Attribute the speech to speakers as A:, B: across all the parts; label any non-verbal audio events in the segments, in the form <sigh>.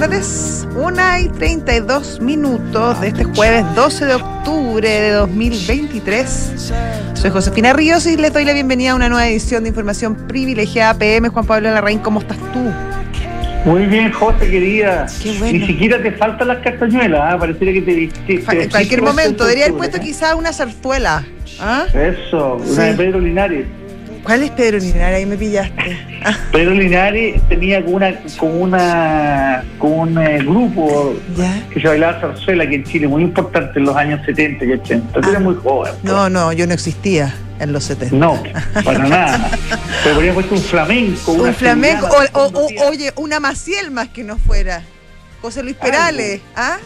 A: tardes. Una y 32 minutos de este jueves 12 de octubre de 2023. Soy Josefina Ríos y les doy la bienvenida a una nueva edición de Información Privilegiada PM. Juan Pablo Larraín, ¿cómo estás tú?
B: Muy bien, José, querida.
A: Qué bueno.
B: Ni siquiera te faltan las castañuelas, ¿ah? pareciera que te viste.
A: En cualquier momento, debería haber puesto quizá una zarzuela. ¿Ah?
B: Eso, una
A: Sí.
B: de Pedro Linares.
A: ¿Cuál es Pedro Linares? Ahí me pillaste. Ah,
B: Pedro Linares tenía como una, como una, como un eh, grupo
A: ¿Ya?
B: que se bailaba zarzuela aquí en Chile, muy importante en los años 70 y 80. Tú eres
A: Ah.
B: muy joven. pues.
A: No, no, yo no existía en los 70.
B: No, para nada. Pero habría puesto un flamenco.
A: Un flamenco, o, o- o-
B: conocida.
A: oye, una Maciel más que no fuera. José Luis Perales, ¿ah?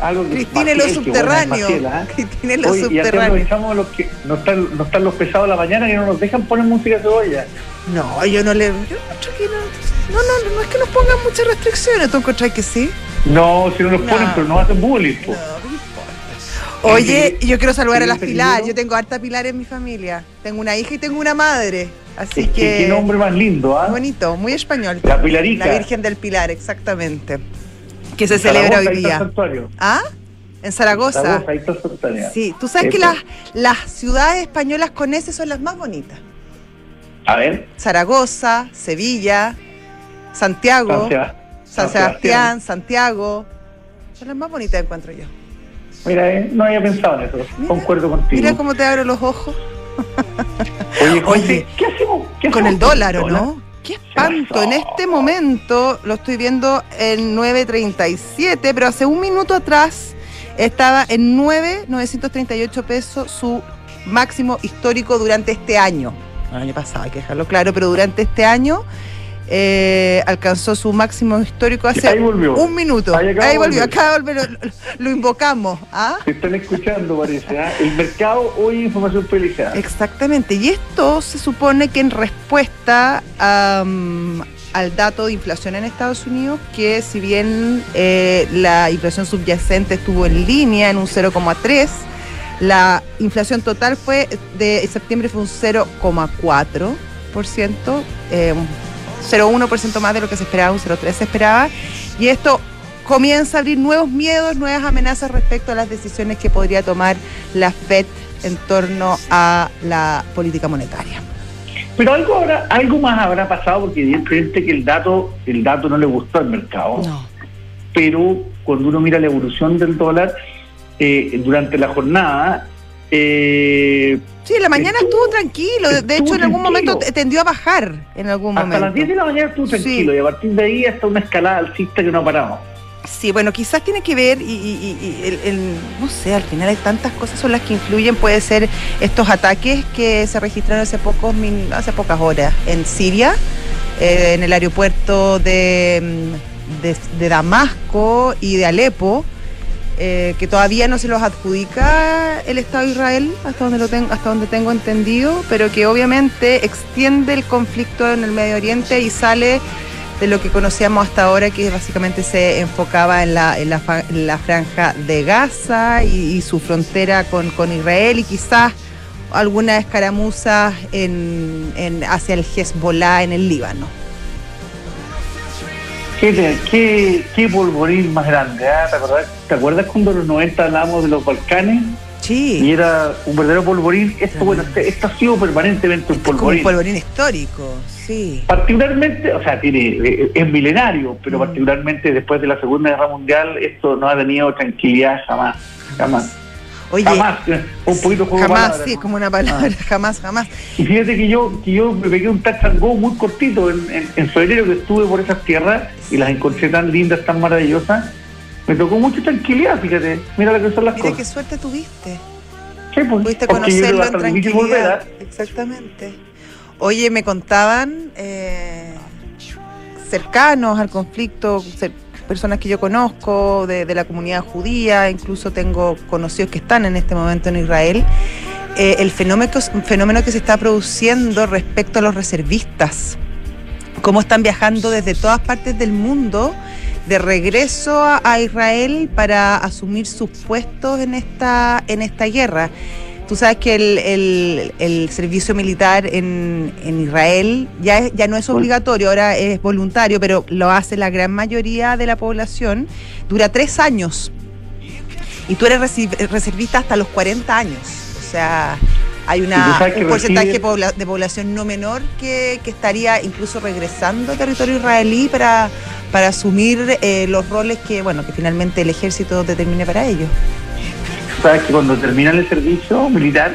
B: Algo que-
A: Cristina en los subterráneos.
B: ¿ah?
A: Cristina en los
B: y
A: subterráneos.
B: los que no están, no están los pesados la mañana que no nos dejan poner música de cebolla.
A: No, yo no le. Yo no. No, no, no es que nos pongan muchas restricciones. ¿Tú encontrás que sí?
B: No, si no los
A: No.
B: ponen, pero no hacen bullying. po.
A: Oye, yo quiero saludar a las
B: ¿Qué
A: Pilar. Yo tengo harta Pilar en mi familia. Tengo una hija y tengo una madre. Así
B: Es que,
A: que.
B: qué nombre más lindo, ¿ah?
A: Bonito, muy español.
B: La Pilarica.
A: La Virgen del Pilar, exactamente. Que se celebra hoy día. ¿Ah? En Zaragoza.
B: Zaragoza.
A: Sí, tú sabes que
B: Eso.
A: las, las ciudades españolas con ese son las más bonitas.
B: A ver,
A: Zaragoza, Sevilla, Santiago,
B: San, Seba-
A: San Sebastián, Santiago. Son las más bonitas, encuentro yo.
B: Mira, eh, no había pensado en eso.
A: Mira,
B: Concuerdo contigo.
A: Mira cómo te abro los ojos.
B: Oye, <laughs> ¿qué hacemos? ¿Qué
A: Con
B: hacemos
A: el dólar, ¿o
B: dólar?
A: no? Qué espanto. En este momento lo estoy viendo en 9.37, pero hace un minuto atrás estaba en 9.938 pesos su máximo histórico durante este año. El año pasado, hay que dejarlo claro, pero durante este año eh, alcanzó su máximo histórico hace
B: Ahí volvió.
A: un minuto.
B: Ahí
A: Ahí, volvió, acá volvió, lo, lo- invocamos. ¿ah?
B: Se están escuchando, parece. ¿ah? El mercado hoy información privilegiada.
A: Exactamente, y esto se supone que en respuesta al dato de inflación en Estados Unidos, que si bien eh, la inflación subyacente estuvo en línea en un 0,3, la inflación total fue de septiembre fue un 0,4%, eh, 0,1% más de lo que se esperaba, un 0,3 se esperaba, y esto comienza a abrir nuevos miedos, nuevas amenazas respecto a las decisiones que podría tomar la Fed en torno a la política monetaria.
B: Pero algo habrá, algo más habrá pasado porque evidentemente que el dato, el dato no le gustó al mercado.
A: No.
B: Pero cuando uno mira la evolución del dólar eh, durante la jornada, eh,
A: Sí, la mañana
B: Estuvo-
A: estuvo tranquilo. De- hecho, en algún
B: tranquilo.
A: momento te- tendió a bajar. En algún
B: hasta
A: momento.
B: las 10 de la mañana estuvo
A: Sí.
B: tranquilo y a partir de ahí hasta una escalada alcista que no ha parado.
A: Sí, bueno, quizás tiene que ver, y, y- y- y el, el- no sé, al final hay tantas cosas son las que influyen. Puede ser estos ataques que se registraron hace, pocos, hace pocas horas en Siria, eh, en el aeropuerto de, mm, de, de Damasco y de Alepo, eh, que todavía no se los adjudica el Estado de Israel, hasta donde, lo tengo, hasta donde tengo entendido, pero que obviamente extiende el conflicto en el Medio Oriente y sale de lo que conocíamos hasta ahora, que básicamente se enfocaba en la, en la, la franja de Gaza y, su frontera con, con Israel y quizás algunas escaramuzas en- hacia el Hezbollah en el Líbano.
B: ¿Qué, qué, qué polvorín más grande? ah? ¿Te, acuerdas, ¿Te acuerdas cuando en los 90 hablábamos de los Balcanes? Y
A: Sí,
B: era un verdadero polvorín. Esto, bueno, esto ha sido permanentemente un
A: como un
B: polvorín.
A: polvorín histórico, sí.
B: Particularmente, o sea, tiene, eh, es milenario, pero
A: Mm.
B: particularmente después de la Segunda Guerra Mundial, esto no ha tenido tranquilidad jamás. Jamás.
A: Oye,
B: jamás. eh, Un poquito de
A: jamás,
B: palabras,
A: sí,
B: ¿no?
A: como una palabra, <laughs> jamás, jamás.
B: Y fíjate que yo, que yo me pegué un go muy cortito en, en, en febrero que estuve por esas tierras y las encontré tan lindas, tan maravillosas. Me tocó mucha tranquilidad, fíjate. Mira lo que son las
A: Mira qué
B: cosas.
A: suerte tuviste.
B: Sí, pues,
A: Pudiste conocerlo en
B: volver,
A: tranquilidad.
B: ¿ah?
A: Exactamente. Oye, me contaban eh, cercanos al conflicto, cer- personas que yo conozco de, la comunidad judía, incluso tengo conocidos que están en este momento en Israel, eh, el fenómeno, fenómeno que se está produciendo respecto a los reservistas, cómo están viajando desde todas partes del mundo de regreso a, a Israel para asumir sus puestos en esta, en esta guerra. Tú sabes que el, servicio militar en, Israel ya, ya no es obligatorio, ahora es voluntario, pero lo hace la gran mayoría de la población. Dura tres años. Y tú eres reservista hasta los 40 años. O sea, hay una, un porcentaje de población no menor que, estaría incluso regresando a territorio israelí para, para asumir eh, los roles que, bueno, que finalmente el ejército determine para ellos.
B: Sabes que cuando terminan el servicio militar,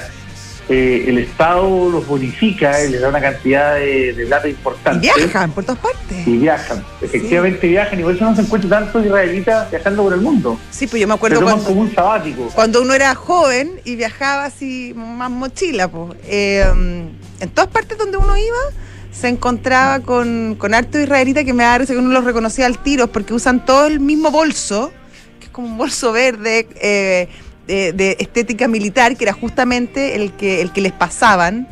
B: eh, el Estado los bonifica y les da una cantidad de, de plata importante.
A: Y viajan por todas partes.
B: Y viajan, efectivamente viajan, y por eso no se encuentra tantos israelitas viajando por el mundo.
A: Sí, pues yo me acuerdo cuando, como un sabático. cuando uno era joven y viajaba así más mochila, pues. en todas partes donde uno iba se encontraba con, con harto israelita que me da que uno los reconocía al tiro porque usan todo el mismo bolso, que es como un bolso verde, eh, de, estética militar, que era justamente el que, el que les pasaban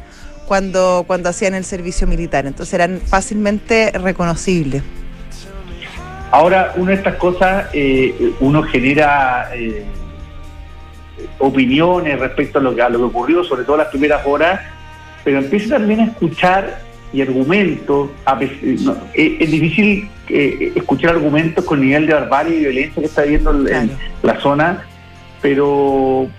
A: cuando, cuando hacían el servicio militar. Entonces eran fácilmente reconocibles.
B: Ahora, una de estas cosas, eh, uno genera eh, opiniones respecto a lo, que, a lo que ocurrió, sobre todo las primeras horas, pero empieza también a escuchar y argumentos. es, difícil eh, escuchar argumentos con el nivel de barbarie y violencia que está viendo en la zona pero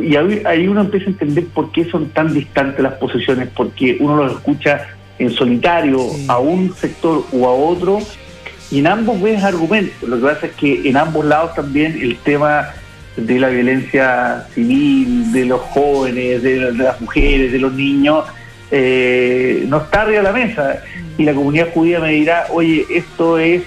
B: y ahí, uno empieza a entender por qué son tan distantes las posiciones, porque uno los escucha en solitario a un sector o a otro, y en ambos ves argumentos. Lo que pasa es que en ambos lados también el tema de la violencia civil, de los jóvenes, de, las mujeres, de los niños, eh, no está arriba de la mesa. Y la comunidad judía me dirá, oye, esto es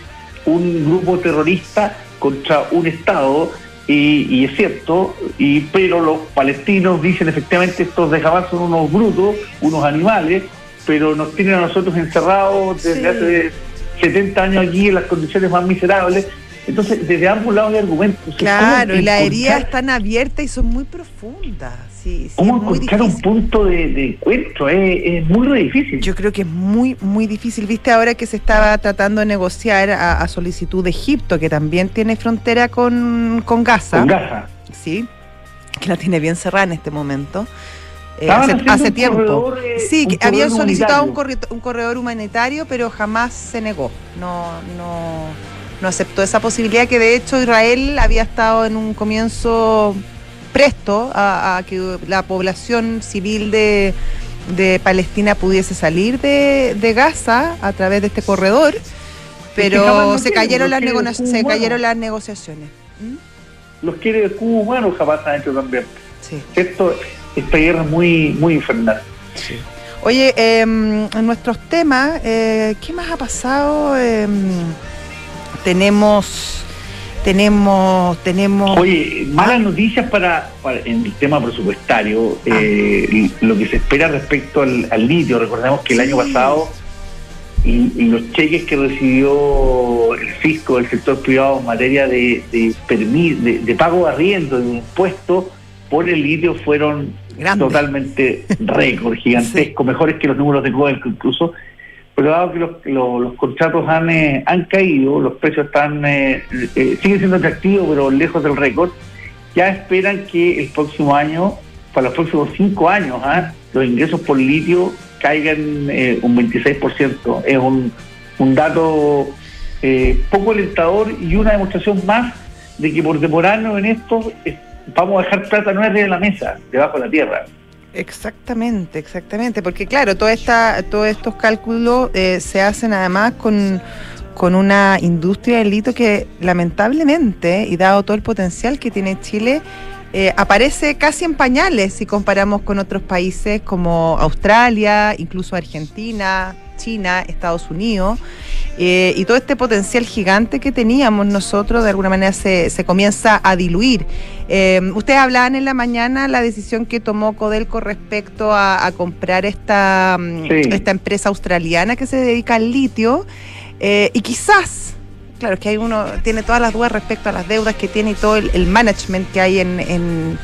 B: un grupo terrorista contra un Estado y, es cierto, y, pero los palestinos dicen efectivamente estos de Hamas son unos brutos, unos animales, pero nos tienen a nosotros encerrados desde hace 70 años aquí en las condiciones más miserables. Entonces, desde ambos lados hay argumentos.
A: Claro, y las heridas están abiertas y son muy profundas. Sí,
B: ¿Cómo encontrar un punto de, encuentro? Es, muy difícil.
A: Yo creo que es muy, muy difícil. Viste ahora que se estaba tratando de negociar a, solicitud de Egipto, que también tiene frontera con, con Gaza.
B: Con Gaza.
A: Sí, que la tiene bien cerrada en este momento. Eh, hace, tiempo. Eh, sí, que habían solicitado un corredor, un corredor humanitario, pero jamás se negó. No, no, no aceptó esa posibilidad que de hecho Israel había estado en un comienzo presto a, que la población civil de, Palestina pudiese salir de, Gaza a través de este corredor, pero se cayeron, las se cayeron las negociaciones.
B: ¿Mm? Los quiere el cubo humano jamás han hecho también. Esto, esta guerra es muy, muy infernal.
A: Oye, em, en nuestros temas, eh, ¿qué más ha pasado? Em, tenemos tenemos tenemos.
B: Oye malas noticias para, en el tema presupuestario ah. eh, lo que se espera respecto al, litio. Recordemos que el año pasado y, los cheques que recibió el fisco del sector privado en materia de de, de, pago de arriendo de impuestos por el litio fueron totalmente <laughs> récord gigantescos mejores que los números de Codelco incluso pero dado que los, contratos han, eh, han caído, los precios están eh, eh, siguen siendo atractivos, pero lejos del récord, ya esperan que el próximo año, para los próximos cinco años, ¿ah? los ingresos por litio caigan un 26%. Es un, un dato poco alentador y una demostración más de que por demorarnos en esto vamos a dejar plata no arriba de la mesa, debajo de la tierra.
A: Exactamente, exactamente, porque claro, toda esta, todos estos cálculos eh, se hacen además con, con una industria del lito que lamentablemente, y dado todo el potencial que tiene Chile, eh, aparece casi en pañales si comparamos con otros países como Australia, incluso Argentina, China, Estados Unidos. Eh, y todo este potencial gigante que teníamos nosotros de alguna manera se, se comienza a diluir. Eh, ustedes hablaban en la mañana la decisión que tomó Codelco respecto a, comprar esta, mm, esta empresa australiana que se dedica al litio. Eh, y quizás claro, que hay uno tiene todas las dudas respecto a las deudas que tiene y todo el, management que hay en, en,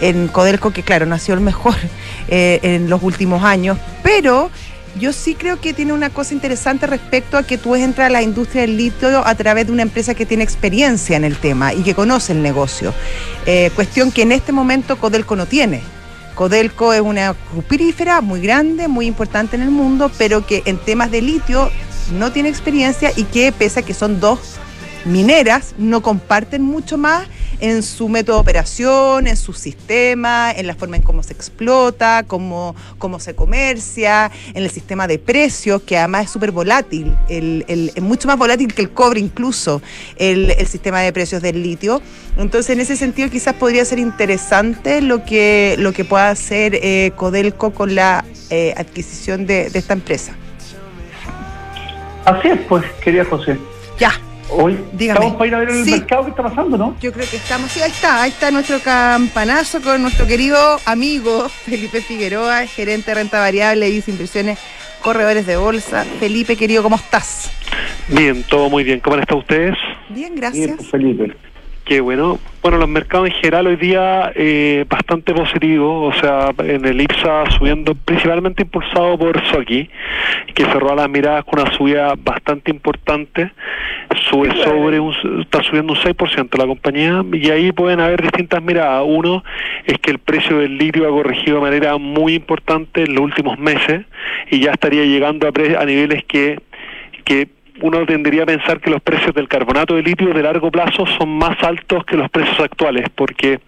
A: en, Codelco, que claro, no ha sido el mejor <laughs> en los últimos años, pero yo sí creo que tiene una cosa interesante respecto a que tú entras a la industria del litio a través de una empresa que tiene experiencia en el tema y que conoce el negocio. Eh, cuestión que en este momento Codelco no tiene. Codelco es una cuprífera muy grande, muy importante en el mundo, pero que en temas de litio no tiene experiencia y que pese a que son dos mineras, no comparten mucho más en su método de operación, en su sistema, en la forma en cómo se explota, cómo, cómo se comercia, en el sistema de precios, que además es súper volátil, el, es mucho más volátil que el cobre incluso, el, sistema de precios del litio. Entonces, en ese sentido, quizás podría ser interesante lo que, lo que pueda hacer eh, Codelco con la eh, adquisición de, de esta empresa.
B: Así es, pues, quería José.
A: Ya,
B: Hoy estamos para ir a ver el mercado que está pasando, ¿no?
A: Yo creo que estamos, sí, ahí está, ahí está nuestro campanazo con nuestro querido amigo <laughs> Felipe Figueroa, gerente de renta variable y inversiones, corredores de bolsa. Felipe, querido, ¿cómo estás?
C: Bien, todo muy bien. ¿Cómo están ustedes?
A: Bien, gracias. Bien,
B: pues, Felipe.
C: Qué bueno. Bueno, los mercados en general hoy día eh, bastante positivos, o sea, en el IPSA subiendo principalmente impulsado por Soki, que cerró a las miradas con una subida bastante importante, sube sobre un, está subiendo un 6% la compañía y ahí pueden haber distintas miradas. Uno es que el precio del litio ha corregido de manera muy importante en los últimos meses y ya estaría llegando a, a niveles que que uno tendría a pensar que los precios del carbonato de litio de largo plazo son más altos que los precios actuales, porque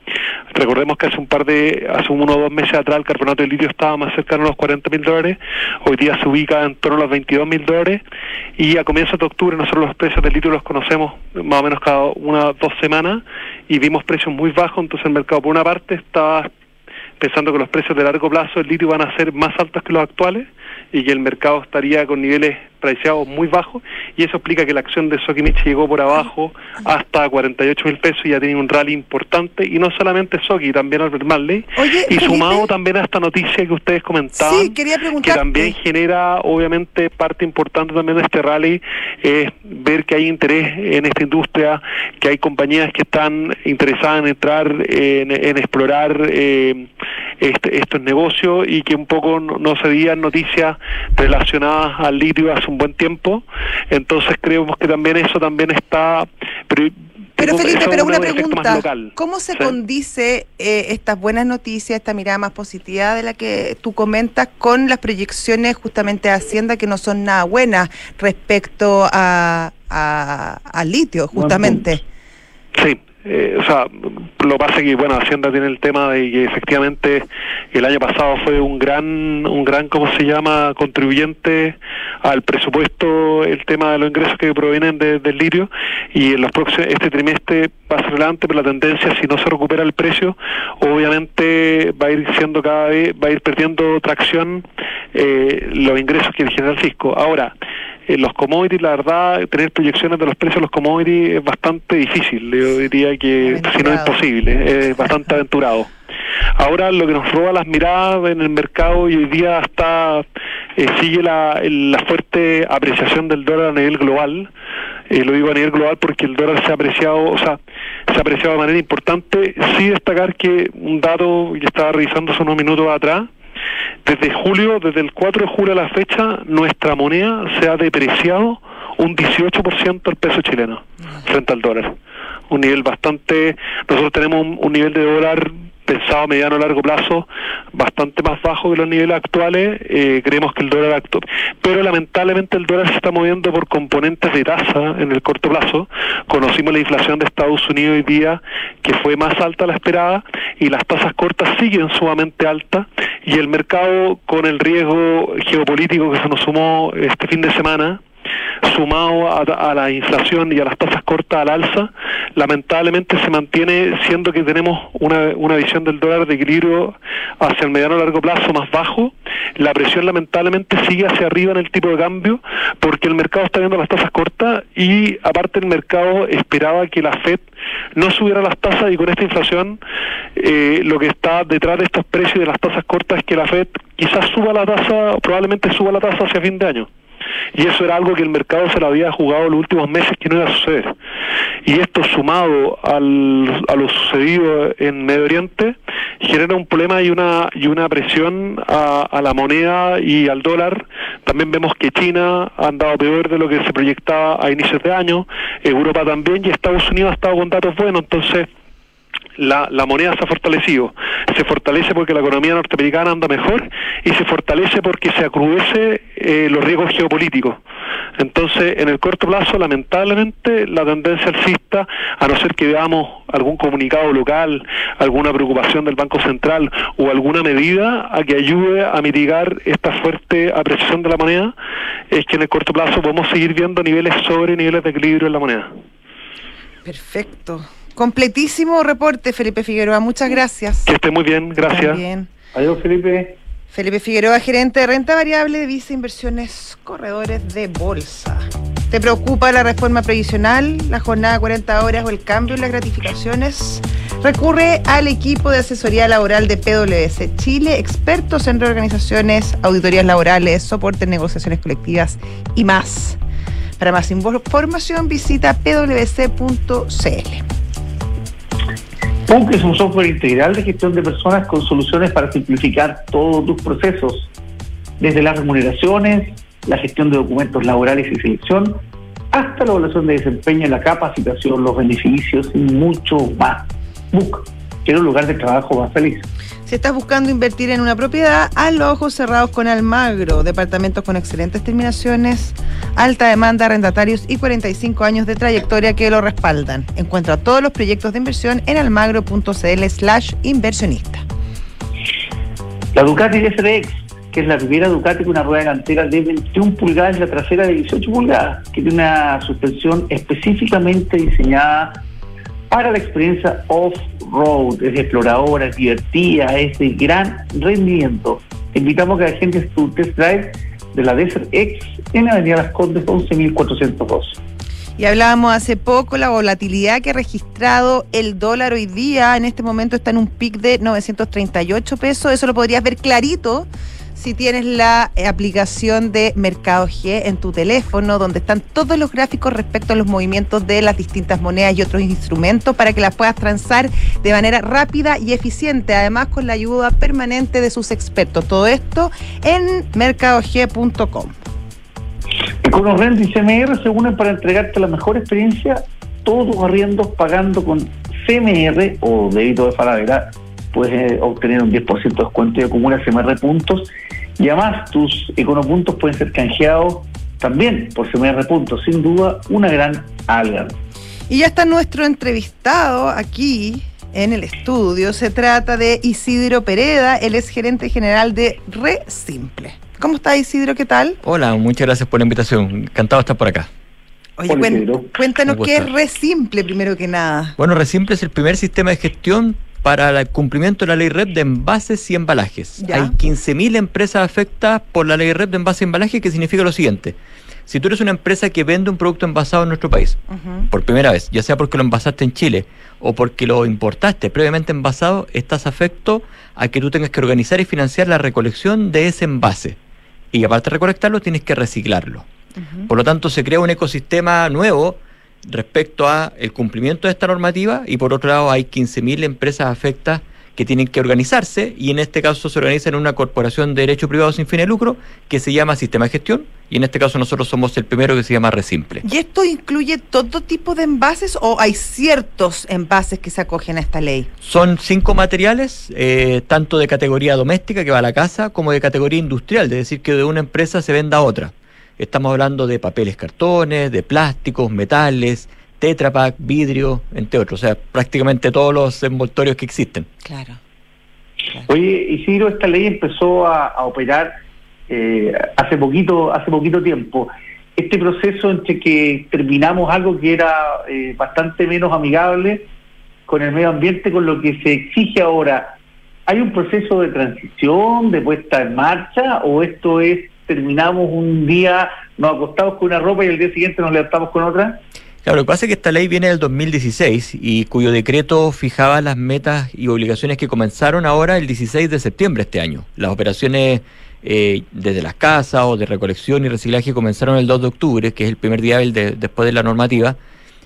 C: recordemos que hace un par de, hace uno o dos meses atrás el carbonato de litio estaba más cercano a los 40 mil dólares, hoy día se ubica en torno a los 22 mil dólares y a comienzos de octubre nosotros los precios del litio los conocemos más o menos cada una dos semanas y vimos precios muy bajos, entonces el mercado por una parte está pensando que los precios de largo plazo del litio van a ser más altos que los actuales y que el mercado estaría con niveles preciados muy bajos y eso explica que la acción de Sokimich llegó por abajo hasta 48 mil pesos y ya tiene un rally importante. Y no solamente Soki, también Albert Marley y sumado también a esta noticia que ustedes comentaban que también genera obviamente parte importante también de este rally es ver que hay interés en esta industria que hay compañías que están interesadas en entrar en, explorar eh, este, estos negocios y que un poco no, se veían noticias relacionadas al litio hace un buen tiempo. Entonces creemos que también eso también está...
A: Pero, Felipe, pero una pregunta, ¿cómo se condice eh, estas buenas noticias, esta mirada más positiva de la que tú comentas con las proyecciones justamente de Hacienda que no son nada buenas respecto a, al litio, justamente?
C: Sí, eh, o sea, lo pasa que bueno, Hacienda tiene el tema de que efectivamente el año pasado fue un gran, un gran, ¿cómo se llama?, contribuyente al presupuesto, el tema de los ingresos que provienen del litio y en los próximos, este trimestre va a ser relevante, pero la tendencia, si no se recupera el precio, obviamente va a ir siendo cada vez, va a ir perdiendo tracción eh, los ingresos que genera el fisco. Ahora, en los commodities, la verdad, tener proyecciones de los precios de los commodities es bastante difícil. Yo diría que, si no es imposible, es bastante aventurado. Ahora lo que nos roba las miradas en el mercado y hoy día está eh, sigue la, la, fuerte apreciación del dólar a nivel global. Eh, lo digo a nivel global porque el dólar se ha apreciado, o sea, se ha apreciado de manera importante. Sí destacar que un dato que estaba revisando hace unos minutos atrás, desde julio, desde el 4 de julio a la fecha, nuestra moneda se ha depreciado un 18% al peso chileno frente al dólar. Un nivel bastante, nosotros tenemos un, nivel de dólar pensado a mediano o largo plazo bastante más bajo que los niveles actuales. Eh, creemos que el dólar actual, pero lamentablemente el dólar se está moviendo por componentes de tasa en el corto plazo. Conocimos la inflación de Estados Unidos hoy día que fue más alta a la esperada y las tasas cortas siguen sumamente altas y el mercado con el riesgo geopolítico que se nos sumó este fin de semana sumado a, la inflación y a las tasas cortas al alza, lamentablemente se mantiene siendo que tenemos una, una visión del dólar de equilibrio hacia el mediano largo plazo más bajo, la presión lamentablemente sigue hacia arriba en el tipo de cambio porque el mercado está viendo las tasas cortas y aparte el mercado esperaba que la Fed no subiera las tasas y con esta inflación eh, lo que está detrás de estos precios de las tasas cortas es que la Fed quizás suba la tasa, probablemente suba la tasa hacia fin de año y eso era algo que el mercado se lo había jugado los últimos meses que no iba a suceder. Y esto sumado al, a lo sucedido en Medio Oriente genera un problema y una, y una presión a, a la moneda y al dólar. También vemos que China ha andado peor de lo que se proyectaba a inicios de año, Europa también y Estados Unidos ha estado con datos buenos, entonces la, la, moneda se ha fortalecido. Se fortalece porque la economía norteamericana anda mejor y se fortalece porque se acrudece eh, los riesgos geopolíticos. Entonces, en el corto plazo, lamentablemente, la tendencia alcista, a no ser que veamos algún comunicado local, alguna preocupación del Banco Central o alguna medida a que ayude a mitigar esta fuerte apreciación de la moneda, es que en el corto plazo podemos seguir viendo niveles sobre niveles de equilibrio en la moneda.
A: Perfecto. Completísimo reporte, Felipe Figueroa. Muchas gracias.
C: Que esté muy bien, gracias. Bien.
B: Adiós, Felipe.
A: Felipe Figueroa, gerente de renta variable de Visa Inversiones Corredores de Bolsa. ¿Te preocupa la reforma previsional, la jornada de 40 horas o el cambio en las gratificaciones? Recurre al equipo de asesoría laboral de PwC Chile, expertos en reorganizaciones, auditorías laborales, soporte en negociaciones colectivas y más. Para más información visita pwc.cl.
B: Punk es un software integral de gestión de personas con soluciones para simplificar todos tus procesos, desde las remuneraciones, la gestión de documentos laborales y selección, hasta la evaluación de desempeño, la capacitación, los beneficios y mucho más. Book, quiero un lugar de trabajo más feliz.
A: Si estás buscando invertir en una propiedad, haz los ojos cerrados con Almagro, departamentos con excelentes terminaciones, alta demanda, arrendatarios y 45 años de trayectoria que lo respaldan. Encuentra todos los proyectos de inversión en almagro.cl slash inversionista.
B: La Ducati DSRX, que es la primera Ducati con una rueda delantera de 21 pulgadas y la trasera de 18 pulgadas, que tiene una suspensión específicamente diseñada para la experiencia off-road, es exploradora, es divertida, es de gran rendimiento. invitamos a que la gente su test drive de la Desert X en Avenida Las Condes 11.402.
A: Y hablábamos hace poco la volatilidad que ha registrado el dólar hoy día. En este momento está en un pic de 938 pesos. Eso lo podrías ver clarito si tienes la eh, aplicación de Mercado G en tu teléfono, donde están todos los gráficos respecto a los movimientos de las distintas monedas y otros instrumentos para que las puedas transar de manera rápida y eficiente, además con la ayuda permanente de sus expertos. Todo esto en mercadog.com.
B: EconoRent y CMR se unen para entregarte la mejor experiencia, todos tus arriendos pagando con CMR o débito de Falabella puedes eh, obtener un 10% de descuento y acumulas CMR puntos. Y además tus econopuntos pueden ser canjeados también por CMR puntos. Sin duda, una gran alga.
A: Y ya está nuestro entrevistado aquí en el estudio. Se trata de Isidro Pereda, él es gerente general de Re Simple. ¿Cómo está Isidro? ¿Qué tal?
D: Hola, muchas gracias por la invitación. Encantado de estar por acá.
A: Oye, cuéntanos qué es Re Simple primero que nada.
D: Bueno, Re Simple es el primer sistema de gestión para el cumplimiento de la ley REP de envases y embalajes. Hay 15.000 empresas afectadas por la ley REP de envases y embalajes, que significa lo siguiente. Si tú eres una empresa que vende un producto envasado en nuestro país, por primera vez, ya sea porque lo envasaste en Chile o porque lo importaste previamente envasado, estás afecto a que tú tengas que organizar y financiar la recolección de ese envase. Y aparte de recolectarlo, tienes que reciclarlo. Por lo tanto, se crea un ecosistema nuevo respecto a el cumplimiento de esta normativa y por otro lado hay 15.000 empresas afectas que tienen que organizarse y en este caso se organizan en una corporación de derecho privado sin fin de lucro que se llama Sistema de Gestión y en este caso nosotros somos el primero que se llama Resimple.
A: ¿Y esto incluye todo tipo de envases o hay ciertos envases que se acogen a esta ley?
D: Son cinco materiales, eh, tanto de categoría doméstica que va a la casa como de categoría industrial, es decir, que de una empresa se venda a otra. Estamos hablando de papeles, cartones, de plásticos, metales, tetrapack, vidrio, entre otros. O sea, prácticamente todos los envoltorios que existen.
A: Claro.
B: Oye, Isidro, esta ley empezó a, operar eh, hace poquito, hace poquito tiempo. Este proceso entre que terminamos algo que era eh, bastante menos amigable con el medio ambiente, con lo que se exige ahora, ¿hay un proceso de transición, de puesta en marcha, o esto es terminamos un día, nos acostamos con una ropa y el día siguiente nos levantamos con otra?
D: Claro, lo que pasa es que esta ley viene del 2016 y cuyo decreto fijaba las metas y obligaciones que comenzaron ahora el 16 de septiembre este año. Las operaciones eh, desde las casas o de recolección y reciclaje comenzaron el 2 de octubre, que es el primer día de, después de la normativa.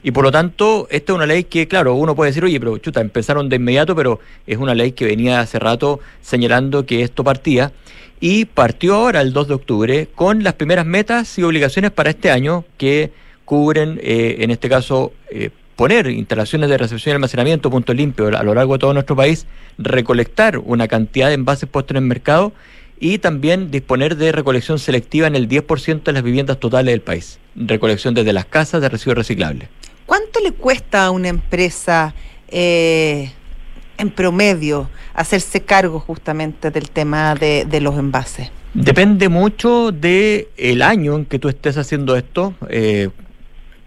D: Y por lo tanto, esta es una ley que, claro, uno puede decir, oye, pero chuta, empezaron de inmediato, pero es una ley que venía hace rato señalando que esto partía y partió ahora el 2 de octubre con las primeras metas y obligaciones para este año que cubren, eh, en este caso, eh, poner instalaciones de recepción y almacenamiento, punto limpio a lo largo de todo nuestro país, recolectar una cantidad de envases puestos en el mercado y también disponer de recolección selectiva en el 10% de las viviendas totales del país. Recolección desde las casas de residuos reciclables.
A: ¿Cuánto le cuesta a una empresa eh, en promedio hacerse cargo justamente del tema de, los envases?
D: Depende mucho del el año en que tú estés haciendo esto. Eh,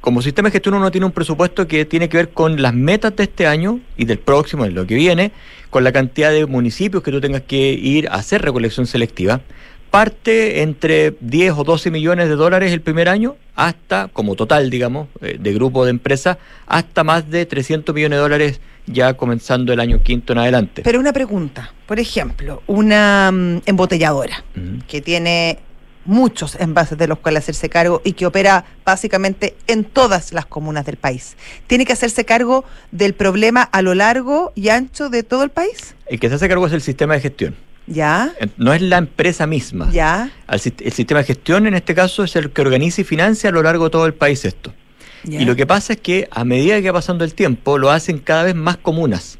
D: como sistema de gestión uno tiene un presupuesto que tiene que ver con las metas de este año y del próximo, de lo que viene, con la cantidad de municipios que tú tengas que ir a hacer recolección selectiva. Parte entre 10 o 12 millones de dólares el primer año, hasta, como total, digamos, eh, de grupo de empresas, hasta más de 300 millones de dólares ya comenzando el año quinto en adelante.
A: Pero una pregunta, por ejemplo, una mm, embotelladora que tiene muchos envases de los cuales hacerse cargo y que opera básicamente en todas las comunas del país. ¿Tiene que hacerse cargo del problema a lo largo y ancho de todo el país?
D: El que se hace cargo es el sistema de gestión.
A: ¿Ya?
D: No es la empresa misma.
A: ¿Ya?
D: El, sistema de gestión en este caso es el que organiza y financia a lo largo de todo el país esto. Y lo que pasa es que a medida que va pasando el tiempo lo hacen cada vez más comunas.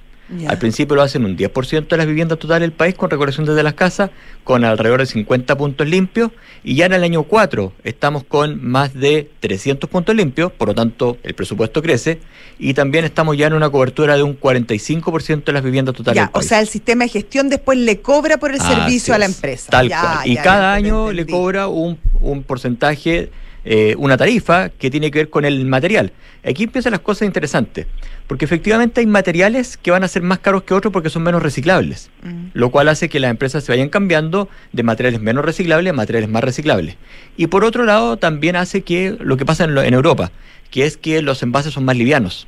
D: Al principio lo hacen un 10% de las viviendas totales del país con recolección desde las casas, con alrededor de 50 puntos limpios, y ya en el año 4 estamos con más de 300 puntos limpios, por lo tanto el presupuesto crece, y también estamos ya en una cobertura de un 45% de las viviendas totales del país.
A: O sea, el sistema de gestión después le cobra por el servicio a la empresa.
D: Tal cual. Y cada año le cobra un, un porcentaje eh, una tarifa que tiene que ver con el material. Aquí empiezan las cosas interesantes, porque efectivamente hay materiales que van a ser más caros que otros porque son menos reciclables, mm. lo cual hace que las empresas se vayan cambiando de materiales menos reciclables a materiales más reciclables. Y por otro lado, también hace que lo que pasa en, en Europa, que es que los envases son más livianos.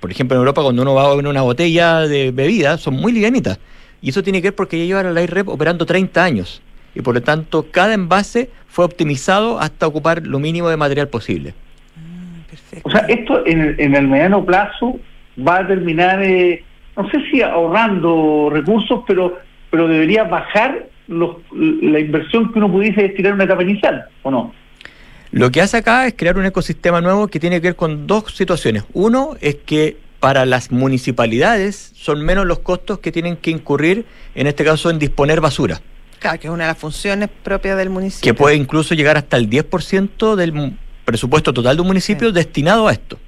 D: Por ejemplo, en Europa cuando uno va a ver una botella de bebida, son muy livianitas. Y eso tiene que ver porque ya llevan la IREP operando 30 años y por lo tanto cada envase fue optimizado hasta ocupar lo mínimo de material posible.
B: Ah, o sea, esto en el, mediano plazo va a terminar, eh, no sé si ahorrando recursos, pero, pero debería bajar la inversión que uno pudiese destinar a una etapa inicial, ¿o no?
D: Lo que hace acá es crear un ecosistema nuevo que tiene que ver con dos situaciones. Uno es que para las municipalidades son menos los costos que tienen que incurrir, en este caso, en disponer basura.
A: Claro, que es una de las funciones propias del municipio.
D: Que puede incluso llegar hasta el 10% del presupuesto total de un municipio destinado a esto.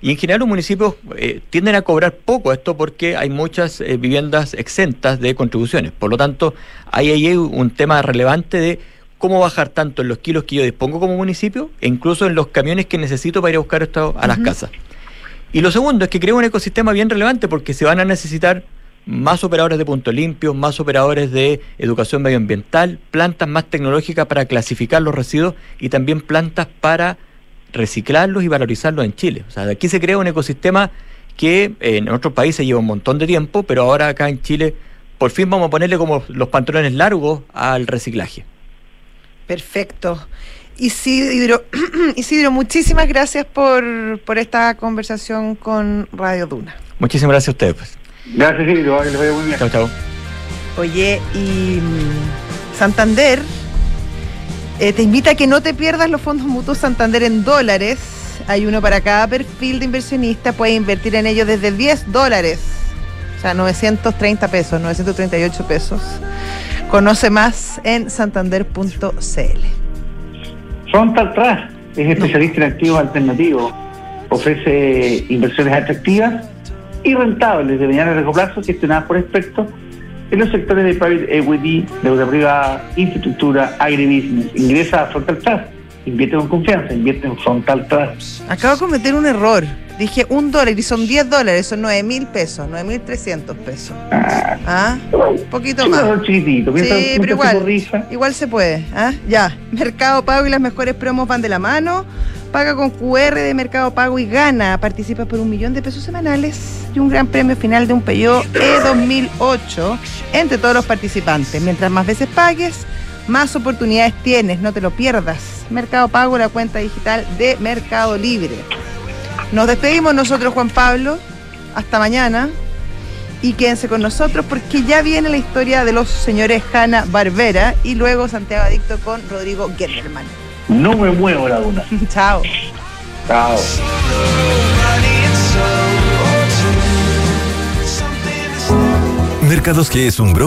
D: Y en general los municipios eh, tienden a cobrar poco esto porque hay muchas eh, viviendas exentas de contribuciones. Por lo tanto, hay ahí un tema relevante de cómo bajar tanto en los kilos que yo dispongo como municipio e incluso en los camiones que necesito para ir a buscar esto a las casas. Y lo segundo es que crea un ecosistema bien relevante porque se van a necesitar más operadores de punto limpio, más operadores de educación medioambiental, plantas más tecnológicas para clasificar los residuos y también plantas para reciclarlos y valorizarlos en Chile. O sea, aquí se crea un ecosistema que en otros países lleva un montón de tiempo, pero ahora acá en Chile por fin vamos a ponerle como los pantalones largos al reciclaje.
A: Perfecto. Isidro, <clears throat> Isidro muchísimas gracias por, por esta conversación con Radio Duna.
D: Muchísimas gracias a ustedes.
B: Gracias, sí, que les vaya muy bien.
D: Chao, chao.
A: Oye, y mm, Santander eh, te invita a que no te pierdas los fondos mutuos Santander en dólares. Hay uno para cada perfil de inversionista, puedes invertir en ellos desde 10 dólares. O sea, 930 pesos, 938 pesos. Conoce más en santander.cl.
B: Frontal Trust es especialista en activos alternativos. Ofrece inversiones atractivas y rentables de mediano y largo plazo gestionadas por expertos en los sectores de private equity, deuda privada, infraestructura, agribusiness. Ingresa a Frontal Trust, invierte con confianza, invierte en Frontal Trust.
A: Acabo de cometer un error. Dije un dólar y son 10 dólares, son 9 mil pesos, 9 mil 300 pesos. Ah, ¿Ah? Un poquito más.
B: Chiquitito,
A: sí, pero igual, igual se puede. ¿Ah? Ya, Mercado Pago y las mejores promos van de la mano. Paga con QR de Mercado Pago y gana. Participa por un millón de pesos semanales y un gran premio final de un Peugeot E2008 entre todos los participantes. Mientras más veces pagues, más oportunidades tienes, no te lo pierdas. Mercado Pago, la cuenta digital de Mercado Libre. Nos despedimos nosotros, Juan Pablo. Hasta mañana. Y quédense con nosotros porque ya viene la historia de los señores Hanna Barbera y luego Santiago Adicto con Rodrigo Gerberman.
B: No me muevo la una. <laughs>
A: Chao.
B: Chao.
E: Mercados que es un bro.